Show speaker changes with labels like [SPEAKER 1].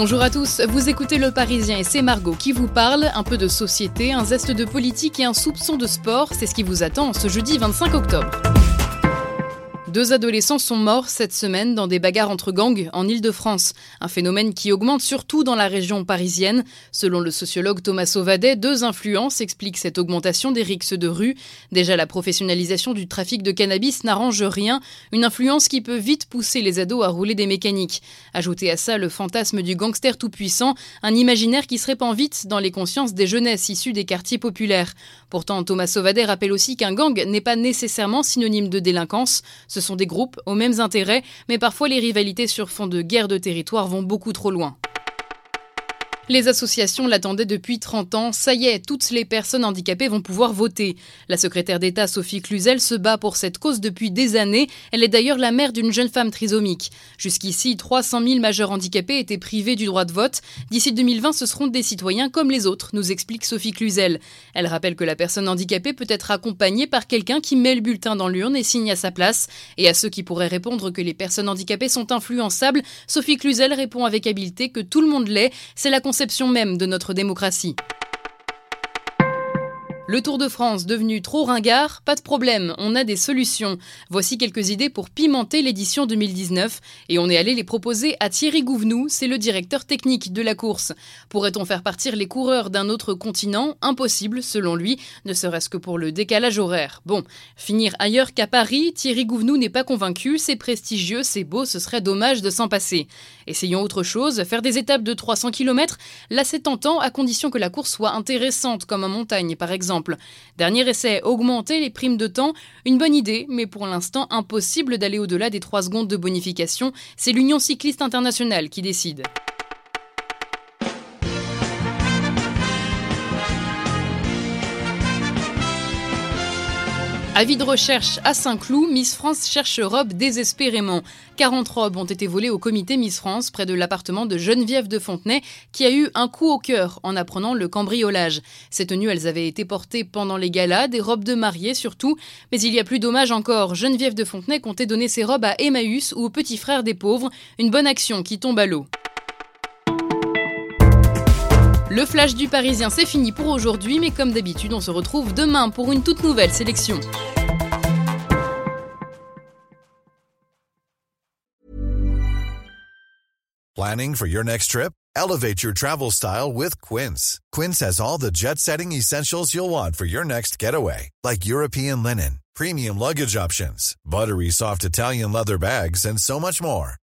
[SPEAKER 1] Bonjour à tous, vous écoutez Le Parisien et c'est Margot qui vous parle. Un peu de société, un zeste de politique et un soupçon de sport, c'est ce qui vous attend ce jeudi 25 octobre. Deux adolescents sont morts cette semaine dans des bagarres entre gangs en Ile-de-France, un phénomène qui augmente surtout dans la région parisienne. Selon le sociologue Thomas Sauvadet, deux influences expliquent cette augmentation des rixes de rue. Déjà, la professionnalisation du trafic de cannabis n'arrange rien, une influence qui peut vite pousser les ados à rouler des mécaniques. Ajoutez à ça le fantasme du gangster tout-puissant, un imaginaire qui se répand vite dans les consciences des jeunesses issues des quartiers populaires. Pourtant, Thomas Sauvadet rappelle aussi qu'un gang n'est pas nécessairement synonyme de délinquance. Ce sont des groupes aux mêmes intérêts, mais parfois les rivalités sur fond de guerre de territoire vont beaucoup trop loin. Les associations l'attendaient depuis 30 ans. Ça y est, toutes les personnes handicapées vont pouvoir voter. La secrétaire d'État Sophie Cluzel se bat pour cette cause depuis des années. Elle est d'ailleurs la mère d'une jeune femme trisomique. Jusqu'ici, 300 000 majeurs handicapés étaient privés du droit de vote. D'ici 2020, ce seront des citoyens comme les autres, nous explique Sophie Cluzel. Elle rappelle que la personne handicapée peut être accompagnée par quelqu'un qui met le bulletin dans l'urne et signe à sa place. Et à ceux qui pourraient répondre que les personnes handicapées sont influençables, Sophie Cluzel répond avec habileté que tout le monde l'est. C'est la même de notre démocratie. Le Tour de France devenu trop ringard Pas de problème, on a des solutions. Voici quelques idées pour pimenter l'édition 2019 et on est allé les proposer à Thierry Gouvenou, c'est le directeur technique de la course. Pourrait-on faire partir les coureurs d'un autre continent? Impossible selon lui, ne serait-ce que pour le décalage horaire. Bon, finir ailleurs qu'à Paris, Thierry Gouvenou n'est pas convaincu, c'est prestigieux, c'est beau, ce serait dommage de s'en passer. Essayons autre chose, faire des étapes de 300 km, là c'est tentant à condition que la course soit intéressante comme en montagne par exemple. Dernier essai, augmenter les primes de temps. Une bonne idée, mais pour l'instant impossible d'aller au-delà des 3 secondes de bonification. C'est l'Union cycliste internationale qui décide. Avis de recherche à Saint-Cloud, Miss France cherche robe désespérément. 40 robes ont été volées au comité Miss France près de l'appartement de Geneviève de Fontenay qui a eu un coup au cœur en apprenant le cambriolage. Ces tenues, elles avaient été portées pendant les galas, des robes de mariée surtout. Mais il y a plus dommage encore, Geneviève de Fontenay comptait donner ses robes à Emmaüs ou au petit frère des pauvres, une bonne action qui tombe à l'eau. Le flash du Parisien, c'est fini pour aujourd'hui, mais comme d'habitude, on se retrouve demain pour une toute nouvelle sélection.
[SPEAKER 2] Planning for your next trip? Elevate your travel style with Quince. Quince has all the jet setting essentials you'll want for your next getaway, like European linen, premium luggage options, buttery soft Italian leather bags, and so much more.